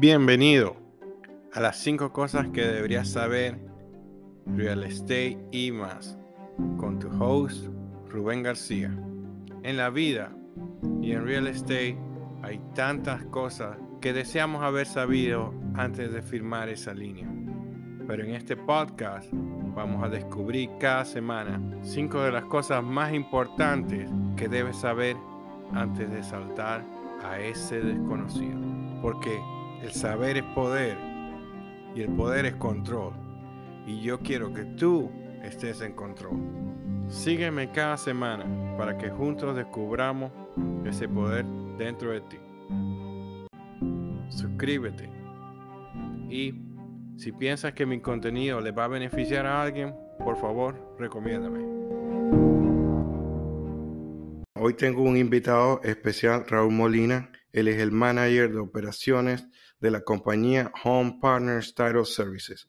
Bienvenido a las 5 cosas que deberías saber, Real Estate y más, con tu host Rubén García. En la vida y en Real Estate hay tantas cosas que deseamos haber sabido antes de firmar esa línea. Pero en este podcast vamos a descubrir cada semana 5 de las cosas más importantes que debes saber antes de saltar a ese desconocido. Porque el saber es poder y el poder es control. Y yo quiero que tú estés en control. Sígueme cada semana para que juntos descubramos ese poder dentro de ti. Suscríbete. Y si piensas que mi contenido le va a beneficiar a alguien, por favor, recomiéndame. Hoy tengo un invitado especial, Raúl Molina. Él es el manager de operaciones de la compañía Home Partners Title Services.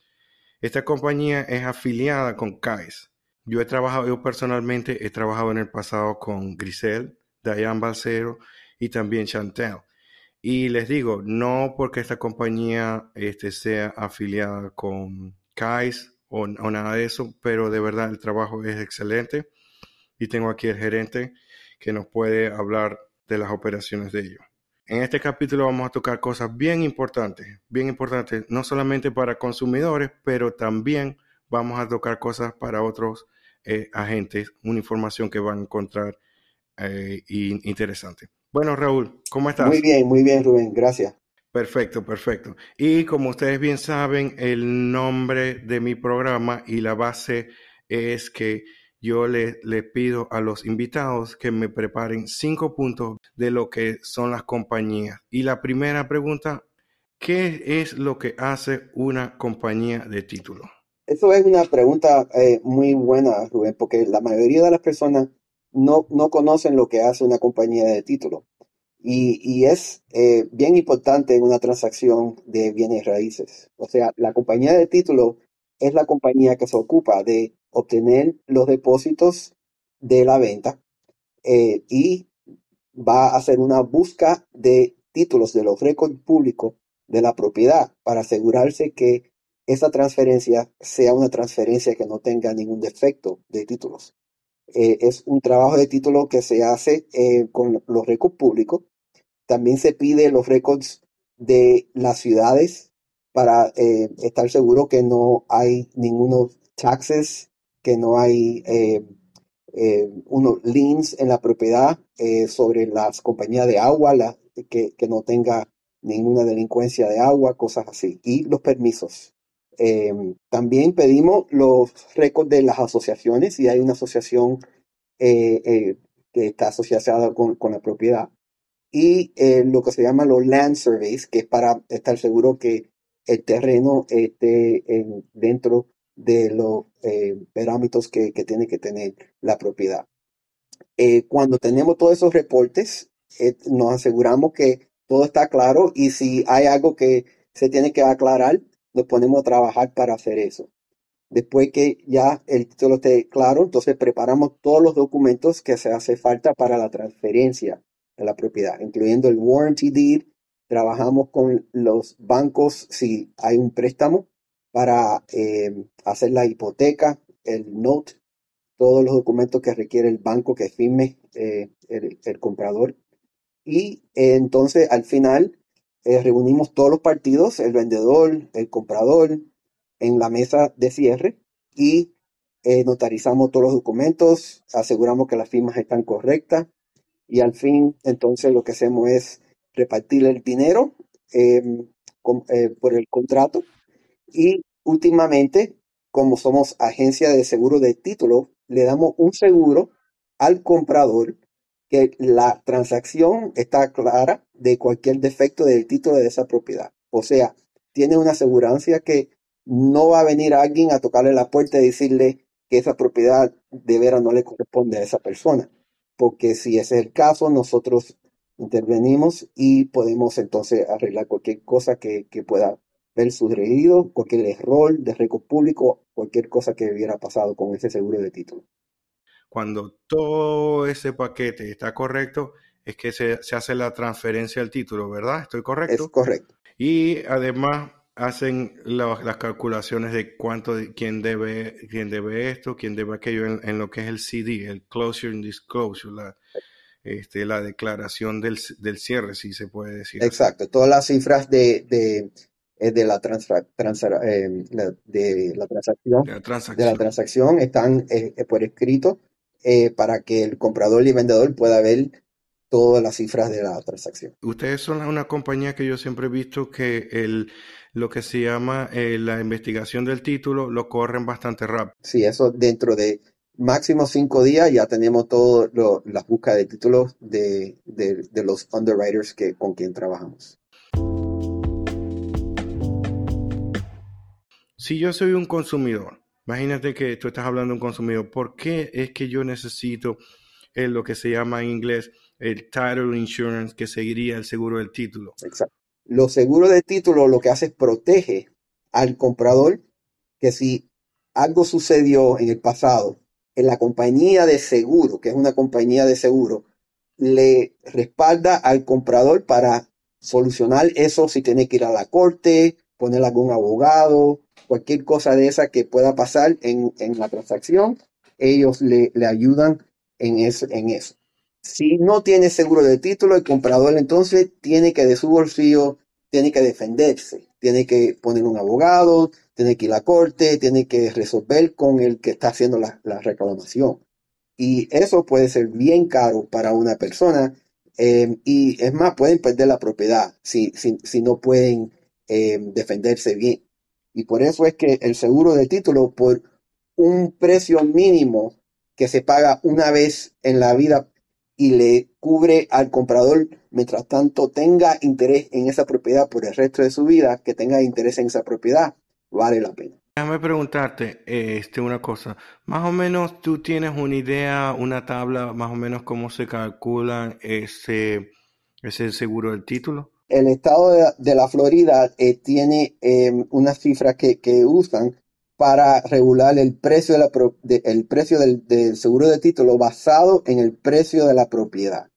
Esta compañía es afiliada con CAIS. Yo he trabajado, yo personalmente he trabajado en el pasado con Grisel, Diane Balcero y también Chantel. Y les digo, no porque esta compañía este, sea afiliada con CAIS o, o nada de eso, pero de verdad el trabajo es excelente. Y tengo aquí el gerente que nos puede hablar de las operaciones de ellos. En este capítulo vamos a tocar cosas bien importantes, bien importantes, no solamente para consumidores, pero también vamos a tocar cosas para otros eh, agentes, una información que van a encontrar eh, interesante. Bueno, Raúl, ¿cómo estás? Muy bien, muy bien, Rubén, gracias. Perfecto, perfecto. Y como ustedes bien saben, el nombre de mi programa y la base es que yo le, pido a los invitados que me preparen cinco puntos de lo que son las compañías. Y la primera pregunta, ¿qué es lo que hace una compañía de título? Eso es una pregunta eh, muy buena, Rubén, porque la mayoría de las personas no, no conocen lo que hace una compañía de título. Y, es eh, bien importante en una transacción de bienes raíces. O sea, la compañía de título es la compañía que se ocupa de obtener los depósitos de la venta eh, y va a hacer una busca de títulos de los récords públicos de la propiedad para asegurarse que esa transferencia sea una transferencia que no tenga ningún defecto de títulos. Eh, es un trabajo de título que se hace eh, con los récords públicos. También se pide los récords de las ciudades para estar seguro que no hay ningunos taxes que no hay eh, eh, unos liens en la propiedad eh, sobre las compañías de agua, la, que, no tenga ninguna delincuencia de agua, cosas así. Y los permisos. también pedimos los récords de las asociaciones, si hay una asociación que está asociada con, la propiedad. Y lo que se llama los land surveys, que es para estar seguro que el terreno esté dentro de los eh, parámetros que, tiene que tener la propiedad. Eh, cuando tenemos todos esos reportes, eh, nos aseguramos que todo está claro y si hay algo que se tiene que aclarar, nos ponemos a trabajar para hacer eso. Después que ya el título esté claro, entonces preparamos todos los documentos que se hace falta para la transferencia de la propiedad, incluyendo el warranty deed. Trabajamos con los bancos si hay un préstamo para eh, hacer la hipoteca, el note, todos los documentos que requiere el banco que firme eh, el, comprador. Y eh, entonces al final reunimos todos los partidos, el vendedor, el comprador, en la mesa de cierre y notarizamos todos los documentos, aseguramos que las firmas están correctas y al fin entonces lo que hacemos es repartir el dinero por el contrato y últimamente, como somos agencia de seguro de título, le damos un seguro al comprador que la transacción está clara de cualquier defecto del título de esa propiedad. O sea, tiene una asegurancia que no va a venir alguien a tocarle la puerta y decirle que esa propiedad de veras no le corresponde a esa persona. Porque si ese es el caso, nosotros intervenimos y podemos entonces arreglar cualquier cosa que, que pueda el cualquier error de récord público, cualquier cosa que hubiera pasado con ese seguro de título. Cuando todo ese paquete está correcto, es que se, se hace la transferencia del título, ¿verdad? ¿Estoy correcto? Es correcto. Y además hacen la- las calculaciones de cuánto, quién debe, quién debe esto, quién debe aquello en, en lo que es el CD, el Closure and Disclosure, la, este, la declaración del, del cierre, si se puede decir. así. Exacto. Todas las cifras de, de, eh, de la, transa- eh, la- de la transacción La de la transacción. están eh, eh, por escrito para que el comprador y vendedor pueda ver todas las cifras de la transacción. Ustedes son una compañía que yo siempre he visto que el, lo que se llama eh, la investigación del título lo corren bastante rápido. Sí, eso dentro de máximo cinco días ya tenemos todas las búsquedas de títulos de, de, de los underwriters que, con quien trabajamos. Si yo soy un consumidor, imagínate que tú estás hablando de un consumidor, ¿por qué es que yo necesito lo que se llama en inglés el title insurance, que seguiría el seguro del título? Exacto. Los seguros de título lo que hace es protege al comprador que si algo sucedió en el pasado, en la compañía de seguro, que es una compañía de seguro, le respalda al comprador para solucionar eso si tiene que ir a la corte, poner algún abogado, cualquier cosa de esa que pueda pasar en, en la transacción, ellos le, le ayudan en eso, en eso. Si no tiene seguro de título, el comprador entonces tiene que de su bolsillo, tiene que defenderse, tiene que poner un abogado, tiene que ir a la corte, tiene que resolver con el que está haciendo la, la reclamación. Y eso puede ser bien caro para una persona. eh, y es más, pueden perder la propiedad si, si, si no pueden eh, defenderse bien. Y por eso es que el seguro de título, por un precio mínimo que se paga una vez en la vida y le cubre al comprador mientras tanto tenga interés en esa propiedad por el resto de su vida, que tenga interés en esa propiedad, vale la pena. Déjame preguntarte este, una cosa. Más o menos tú tienes una idea, una tabla, más o menos cómo se calcula ese, ese seguro del título. El estado de, la Florida eh, tiene eh, unas cifras que, que usan para regular el precio, precio del, seguro de título basado en el precio de la propiedad.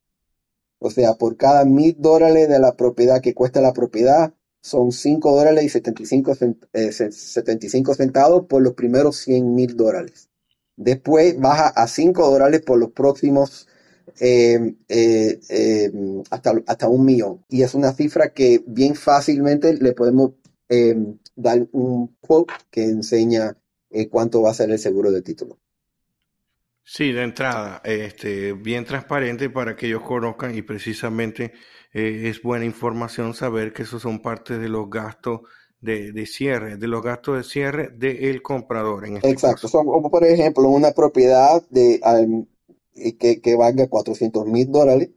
O sea, por cada mil dólares de la propiedad que cuesta la propiedad, son 5 dólares y 75, cent- eh, ce- 75 centavos por los primeros 100 mil dólares. Después baja a 5 dólares por los próximos eh, eh, eh, hasta, hasta un millón. Y es una cifra que bien fácilmente le podemos dar un quote que enseña cuánto va a ser el seguro de título. Sí, de entrada, este, bien transparente para que ellos conozcan y precisamente es buena información saber que esos son parte de los gastos de, de cierre, de los gastos de cierre del comprador en este Exacto. caso. Son como por ejemplo una propiedad de, um, que, que valga 400 mil dólares.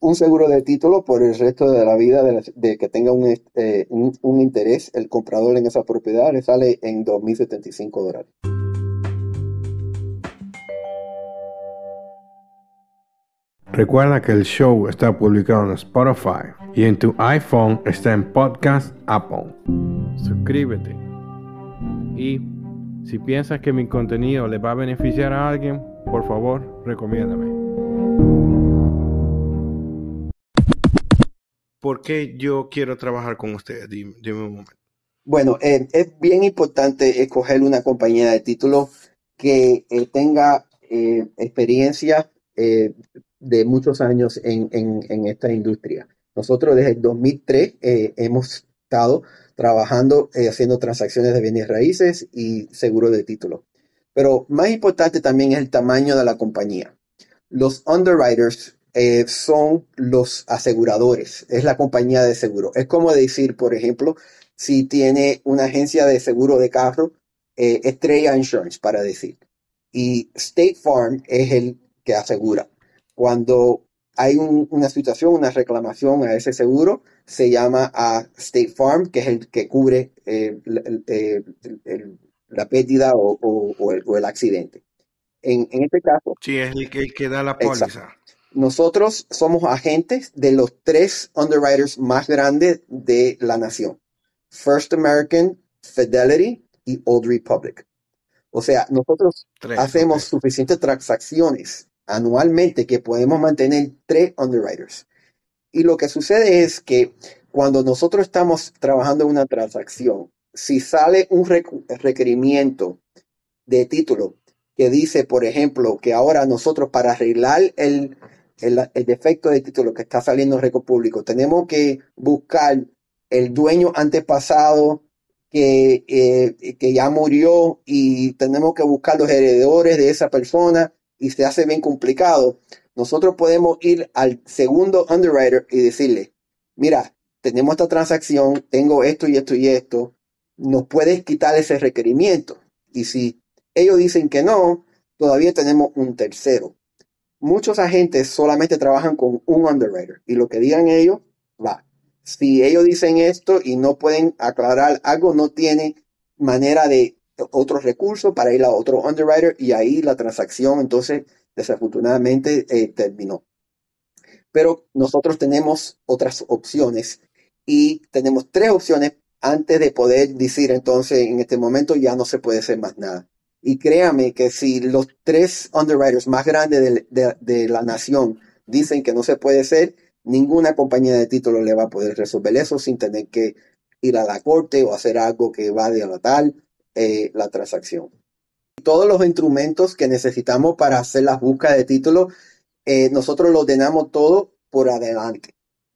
Un seguro de título por el resto de la vida de, la- de que tenga un, eh, un, un interés el comprador en esa propiedad le sale en 2.075 dólares. Recuerda que el show está publicado en Spotify y en tu iPhone está en Podcast Apple. Suscríbete. Y si piensas que mi contenido le va a beneficiar a alguien, por favor, recomiéndame. ¿Por qué yo quiero trabajar con ustedes? Dime, dime un momento. Bueno, eh, es bien importante escoger una compañía de títulos que eh, tenga eh, experiencia eh, de muchos años en, en- en esta industria. Nosotros desde el 2003 eh, hemos estado trabajando, eh, haciendo transacciones de bienes raíces y seguro de título. Pero más importante también es el tamaño de la compañía. Los underwriters eh, son los aseguradores, es la compañía de seguro. Es como decir, por ejemplo, si tiene una agencia de seguro de carro, eh, Estrella Insurance, para decir. Y State Farm es el que asegura. Cuando hay un- una situación, una reclamación a ese seguro, se llama a State Farm, que es el que cubre eh, el- eh, el- la pérdida o, o- o el, o el accidente. En, en este caso, Sí, es el que, el que da la Exacto. póliza. nosotros somos agentes de los tres underwriters más grandes de la nación. First American, Fidelity y Old Republic. O sea, nosotros Tres. hacemos suficientes transacciones anualmente que podemos mantener tres underwriters. Y lo que sucede es que cuando nosotros estamos trabajando en una transacción, si sale un requerimiento de título que dice, por ejemplo, que ahora nosotros para arreglar el, el, defecto de título que está saliendo en récord público, tenemos que buscar el dueño antepasado que, eh, que ya murió y tenemos que buscar los heredores de esa persona y se hace bien complicado, nosotros podemos ir al segundo underwriter y decirle, mira, tenemos esta transacción, tengo esto y esto y esto, nos puedes quitar ese requerimiento. Y si ellos dicen que no, todavía tenemos un tercero. Muchos agentes solamente trabajan con un underwriter y lo que digan ellos va. Si ellos dicen esto y no pueden aclarar algo, no tiene manera de otro recurso para ir a otro underwriter y ahí la transacción entonces desafortunadamente eh, terminó. Pero nosotros tenemos otras opciones y tenemos tres opciones antes de poder decir entonces en este momento ya no se puede hacer más nada. Y créame que si los tres underwriters más grandes de, la nación dicen que no se puede hacer, ninguna compañía de títulos le va a poder resolver eso sin tener que ir a la corte o hacer algo que va a delatar eh, la transacción. Todos los instrumentos que necesitamos para hacer la búsqueda de títulos, eh, nosotros los ordenamos todo por adelante.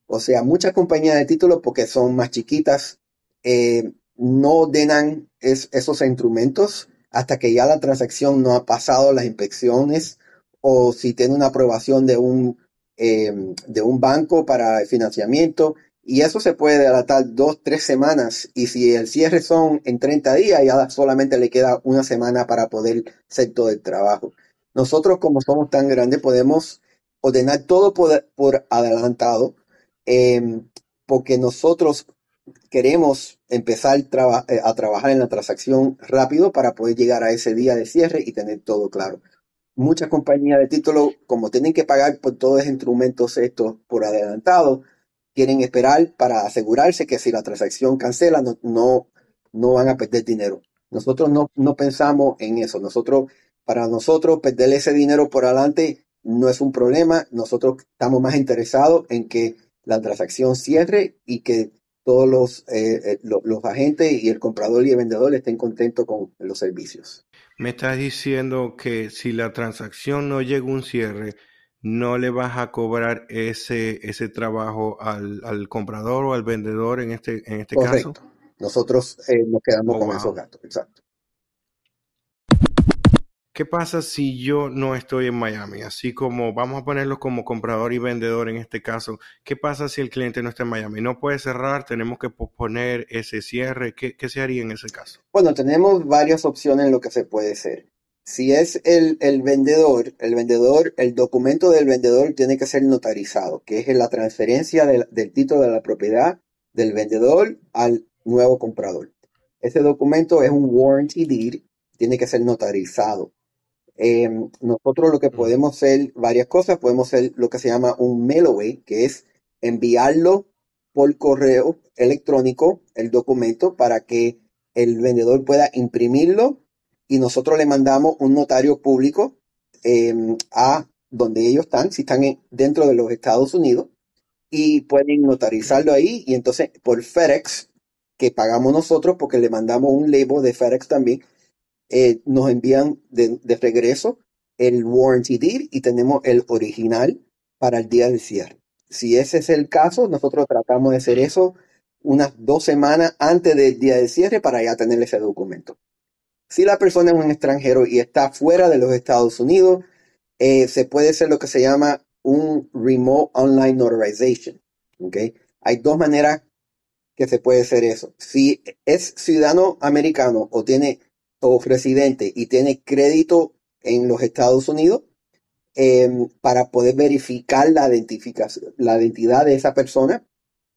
O sea, muchas compañías de títulos, porque son más chiquitas, eh, no ordenan esos instrumentos hasta que ya la transacción no ha pasado las inspecciones o si tiene una aprobación de un, eh, de un banco para el financiamiento. Y eso se puede delatar dos, tres semanas. Y si el cierre son en 30 días, ya solamente le queda una semana para poder hacer todo el trabajo. Nosotros, como somos tan grandes, podemos ordenar todo por, adelantado Em, porque nosotros queremos empezar eh, a trabajar en la transacción rápido para poder llegar a ese día de cierre y tener todo claro. Muchas compañías de título, como tienen que pagar por todos los instrumentos estos por adelantado, quieren esperar para asegurarse que si la transacción cancela, no, no, no van a perder dinero. Nosotros no, no pensamos en eso. Nosotros, para nosotros, perder ese dinero por adelante no es un problema. Nosotros estamos más interesados en que la transacción cierre y que todos los, eh, eh, los, agentes y el comprador y el vendedor estén contentos con los servicios. Me estás diciendo que si la transacción no llega a un cierre, no le vas a cobrar ese, ese trabajo al, comprador o al vendedor en este, en este caso. Nosotros eh, nos quedamos oh, con esos gastos, exacto. ¿Qué pasa si yo no estoy en Miami? Así como vamos a ponerlo como comprador y vendedor en este caso. ¿Qué pasa si el cliente no está en Miami? No puede cerrar, tenemos que posponer ese cierre. ¿Qué, se haría en ese caso? Bueno, tenemos varias opciones en lo que se puede hacer. Si es el, vendedor, el vendedor, el documento del vendedor tiene que ser notarizado, que es la transferencia del, del título de la propiedad del vendedor al nuevo comprador. Ese documento es un warranty deed, tiene que ser notarizado. Em, nosotros lo que podemos hacer, varias cosas, podemos hacer lo que se llama un mail away, que es enviarlo por correo electrónico, el documento, para que el vendedor pueda imprimirlo y nosotros le mandamos un notario público em, a donde ellos están, si están dentro de los Estados Unidos, y pueden notarizarlo ahí y entonces por FedEx, que pagamos nosotros porque le mandamos un label de FedEx también, eh, nos envían de, regreso el warranty deed y tenemos el original para el día de cierre. Si ese es el caso, nosotros tratamos de hacer eso unas dos semanas antes del día de cierre para ya tener ese documento. Si la persona es un extranjero y está fuera de los Estados Unidos, eh, se puede hacer lo que se llama un remote online notarization. ¿okay? Hay dos maneras que se puede hacer eso. Si es ciudadano americano o tiene o residente y tiene crédito en los Estados Unidos em, para poder verificar la identificación, la identidad de esa persona.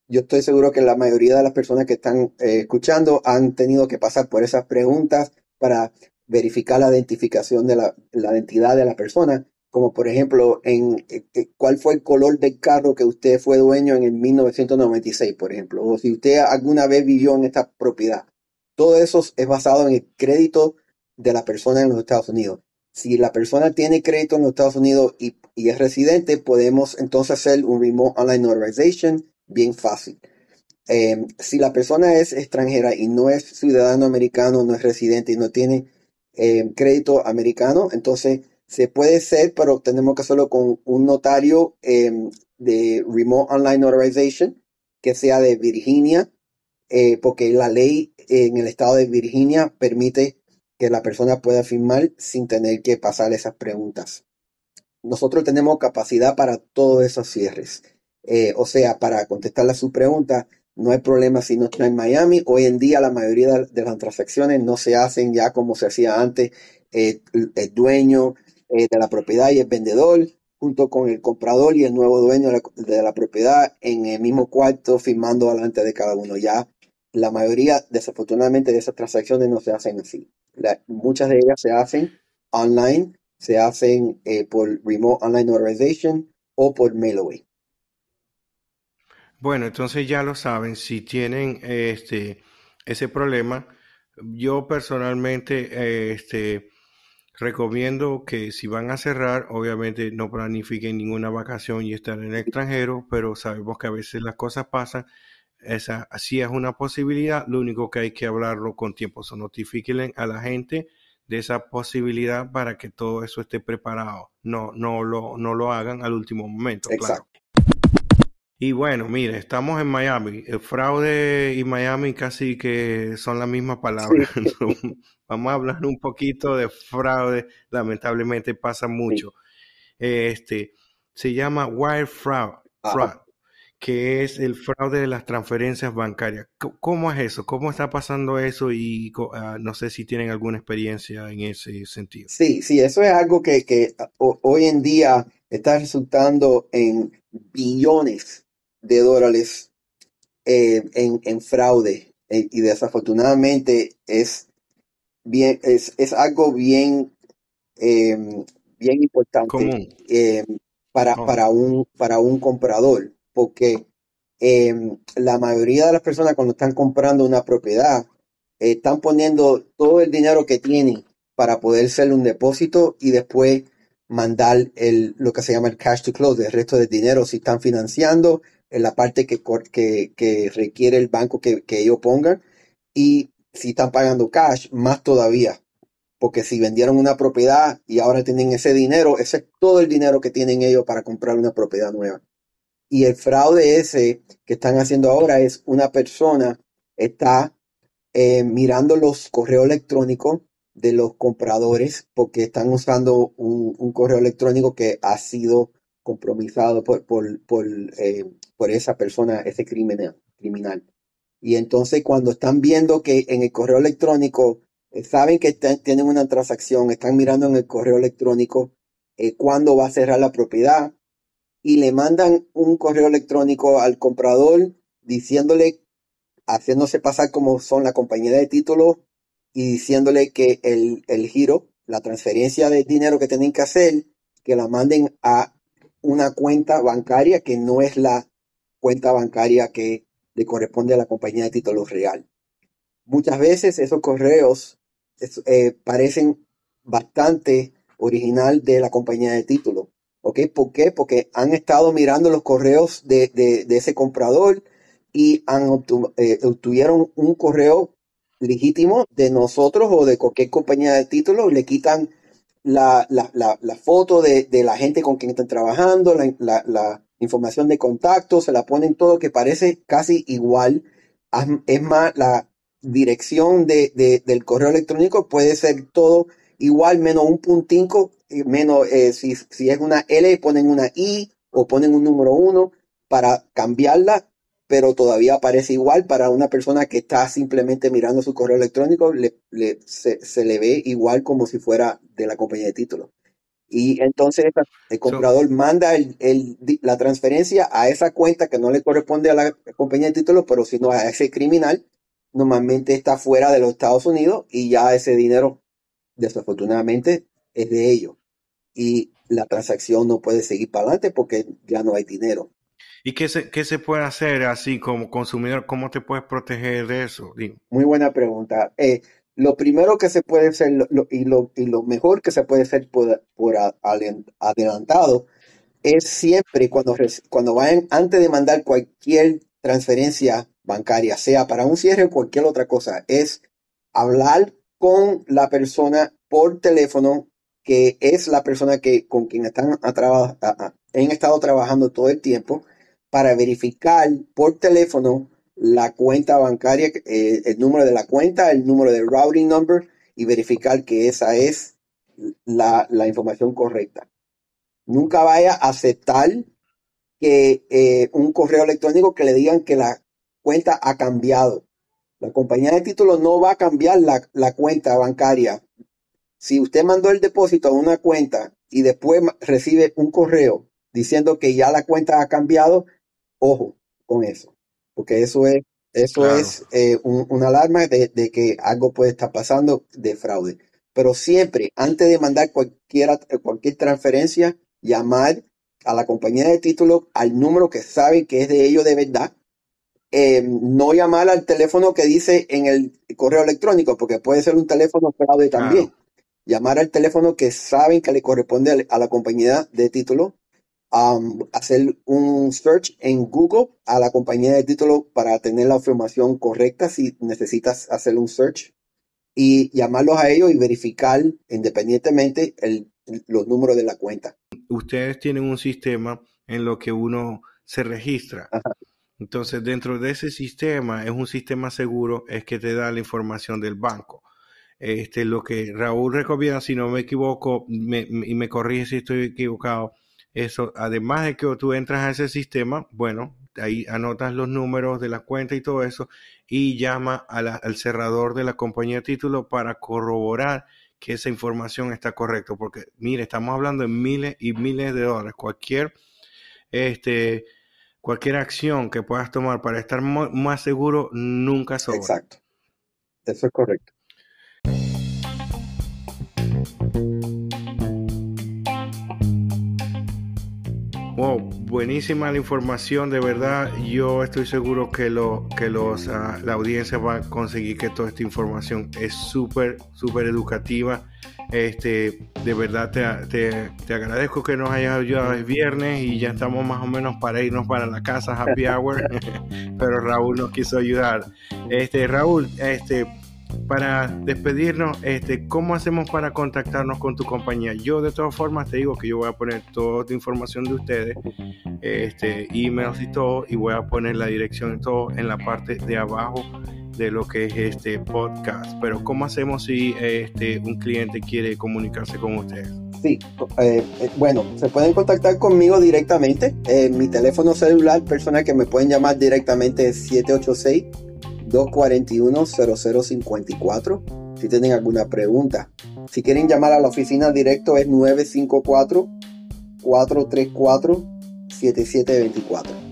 Yo estoy seguro que la mayoría de las personas que están eh, escuchando han tenido que pasar por esas preguntas para verificar la identificación de la, la identidad de la persona, como por ejemplo, en eh, eh, cuál fue el color del carro que usted fue dueño en el 1996, por ejemplo, o si usted alguna vez vivió en esta propiedad. Todo eso es basado en el crédito de la persona en los Estados Unidos. Si la persona tiene crédito en los Estados Unidos y, es residente, podemos entonces hacer un remote online notarization bien fácil. Eh, si la persona es extranjera y no es ciudadano americano, no es residente y no tiene eh, crédito americano, entonces se puede hacer, pero tenemos que hacerlo con un notario em, de Remote Online Notarization que sea de Virginia, eh, porque la ley en el estado de Virginia permite que la persona pueda firmar sin tener que pasar esas preguntas. Nosotros tenemos capacidad para todos esos cierres. o sea, para contestarle a su pregunta, no hay problema si no está en Miami. Hoy en día la mayoría de las transacciones no se hacen ya como se hacía antes. el dueño eh, de la propiedad y el vendedor, junto con el comprador y el nuevo dueño de la, propiedad en el mismo cuarto, firmando delante de cada uno. Ya la mayoría, desafortunadamente, de esas transacciones no se hacen así. muchas de ellas se hacen online, se hacen eh, por Remote Online Notarization o por Mailaway. Bueno, entonces ya lo saben, si tienen este, ese problema, yo personalmente este, recomiendo que si van a cerrar, obviamente no planifiquen ninguna vacación y estar en el extranjero, pero sabemos que a veces las cosas pasan. Esa así es una posibilidad, lo único que hay que hablarlo con tiempo, so notifíquenle a la gente de esa posibilidad para que todo eso esté preparado. No, no lo, no lo hagan al último momento. Exacto. Y bueno, mire, estamos en Miami. El fraude y Miami casi que son la misma palabra. Vamos a hablar un poquito de fraude. Lamentablemente pasa mucho. Este se llama wire fraud, que es el fraude de las transferencias bancarias. ¿Cómo es eso? ¿Cómo está pasando eso? Y ah, no sé si tienen alguna experiencia en ese sentido. Sí, sí, eso es algo que, que hoy en día está resultando en billones de dólares eh, en, fraude eh, y desafortunadamente es bien es, algo bien em, bien importante para, oh. para, un, para un comprador porque em, la mayoría de las personas cuando están comprando una propiedad están poniendo todo el dinero que tienen para poder hacer un depósito y después mandar el, lo que se llama el cash to close, el resto del dinero si están financiando en la parte que, que, requiere el banco que, ellos pongan. Y si están pagando cash, más todavía. Porque si vendieron una propiedad y ahora tienen ese dinero, ese es todo el dinero que tienen ellos para comprar una propiedad nueva. Y el fraude ese que están haciendo ahora es una persona está eh, mirando los correos electrónicos de los compradores porque están usando un, correo electrónico que ha sido compromisado por, por, por, eh, por esa persona, ese criminal, criminal. Y entonces cuando están viendo que en el correo electrónico eh, saben que tienen una transacción, están mirando en el correo electrónico eh, cuándo va a cerrar la propiedad y le mandan un correo electrónico al comprador diciéndole, haciéndose pasar como son la compañía de título y diciéndole que el, el giro, la transferencia de dinero que tienen que hacer, que la manden a una cuenta bancaria que no es la cuenta bancaria que le corresponde a la compañía de títulos real. Muchas veces esos correos eh, parecen bastante original de la compañía de títulos. ¿Ok? ¿Por qué? Porque han estado mirando los correos de, ese comprador y han eh, obtuvieron un correo legítimo de nosotros o de cualquier compañía de títulos, le quitan la, foto de, la gente con quien están trabajando, la, información de contacto, se la ponen todo que parece casi igual. Es más, la dirección de, del correo electrónico puede ser todo igual, menos un puntico, menos eh, si, si es una L, ponen una I o ponen un número uno para cambiarla pero todavía aparece igual para una persona que está simplemente mirando su correo electrónico, le, se, le ve igual como si fuera de la compañía de títulos. Y entonces el comprador manda la transferencia a esa cuenta que no le corresponde a la compañía de títulos, pero sino a ese criminal, normalmente está fuera de los Estados Unidos y ya ese dinero, desafortunadamente, es de ellos. Y la transacción no puede seguir para adelante porque ya no hay dinero. ¿Y qué se, qué se puede hacer así como consumidor? ¿Cómo te puedes proteger de eso? Muy buena pregunta. Eh, lo primero que se puede hacer y, lo, y, lo, mejor que se puede hacer por, por adelantado es siempre cuando, cuando vayan, antes de mandar cualquier transferencia bancaria, sea para un cierre o cualquier otra cosa, es hablar con la persona por teléfono, que es la persona que, con quien están a, han estado trabajando todo el tiempo, para verificar por teléfono la cuenta bancaria, eh, el número de la cuenta, el número del routing number y verificar que esa es la, información correcta. Nunca vaya a aceptar que eh, un correo electrónico que le digan que la cuenta ha cambiado. La compañía de títulos no va a cambiar la, la cuenta bancaria. Si usted mandó el depósito a una cuenta y después recibe un correo diciendo que ya la cuenta ha cambiado, ojo con eso porque eso es, eso es eh, una alarma de, que algo puede estar pasando de fraude. Pero siempre, antes de mandar cualquier, cualquier transferencia, llamar a la compañía de título al número que saben que es de ellos de verdad. Eh, no llamar al teléfono que dice en el correo electrónico, porque puede ser un teléfono fraude también. Llamar al teléfono que saben que le corresponde a la compañía de título hacer un search en Google a la compañía de título para tener la información correcta si necesitas hacer un search y llamarlos a ellos y verificar independientemente el, los números de la cuenta. Ustedes tienen un sistema en lo que uno se registra. Entonces, dentro de ese sistema, es un sistema seguro, es que te da la información del banco. Este, lo que Raúl recomienda, si no me equivoco, y me corrige si estoy equivocado, eso, además de que tú entras a ese sistema, bueno, ahí anotas los números de la cuenta y todo eso, y llama al cerrador de la compañía de título para corroborar que esa información está correcta. Porque, mire, estamos hablando de miles y miles de dólares. Cualquier, este, cualquier acción que puedas tomar para estar más seguro nunca sobra. Exacto. Eso es correcto. Buenísima la información, de verdad. Yo estoy seguro que, que los, ah, la audiencia va a conseguir que toda esta información es súper, súper educativa. Este, de verdad te, te, agradezco que nos hayas ayudado el viernes y ya estamos más o menos para irnos para la casa Happy Hour, pero Raúl nos quiso ayudar. Este, Raúl, este, para despedirnos, este, ¿cómo hacemos para contactarnos con tu compañía? Yo de todas formas te digo que yo voy a poner toda la información de ustedes, este, emails y todo, y voy a poner la dirección y todo en la parte de abajo de lo que es este podcast. Pero ¿cómo hacemos si este, un cliente quiere comunicarse con ustedes? Sí, eh, eh, bueno, se pueden contactar conmigo directamente. en mi teléfono celular, personas que me pueden llamar directamente es 786 241-0054 si tienen alguna pregunta. Si quieren llamar a la oficina directo es 954-434-7724.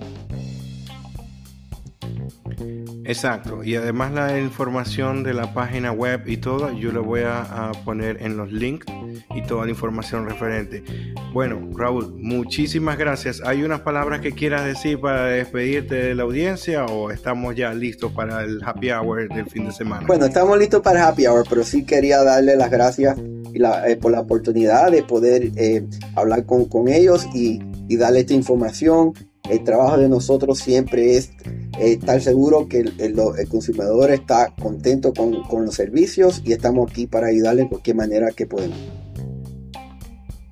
Exacto, y además la información de la página web y todo, yo lo voy a, poner en los links y toda la información referente. Bueno, Raúl, muchísimas gracias. ¿Hay unas palabras que quieras decir para despedirte de la audiencia o estamos ya listos para el happy hour del fin de semana? Bueno, estamos listos para el happy hour, pero sí quería darle las gracias eh, por la oportunidad de poder eh, hablar con, con ellos y, y darle esta información el trabajo de nosotros siempre es eh, estar seguro que el, consumidor está contento con, los servicios y estamos aquí para ayudarle de cualquier manera que podemos.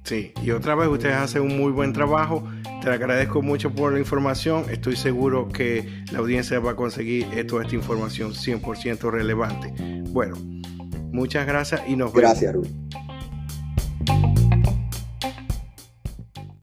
Sí, y otra vez ustedes hacen un muy buen trabajo. Te agradezco mucho por la información. Estoy seguro que la audiencia va a conseguir toda esta información 100% relevante. Bueno, muchas gracias y nos vemos. Gracias, Rubén.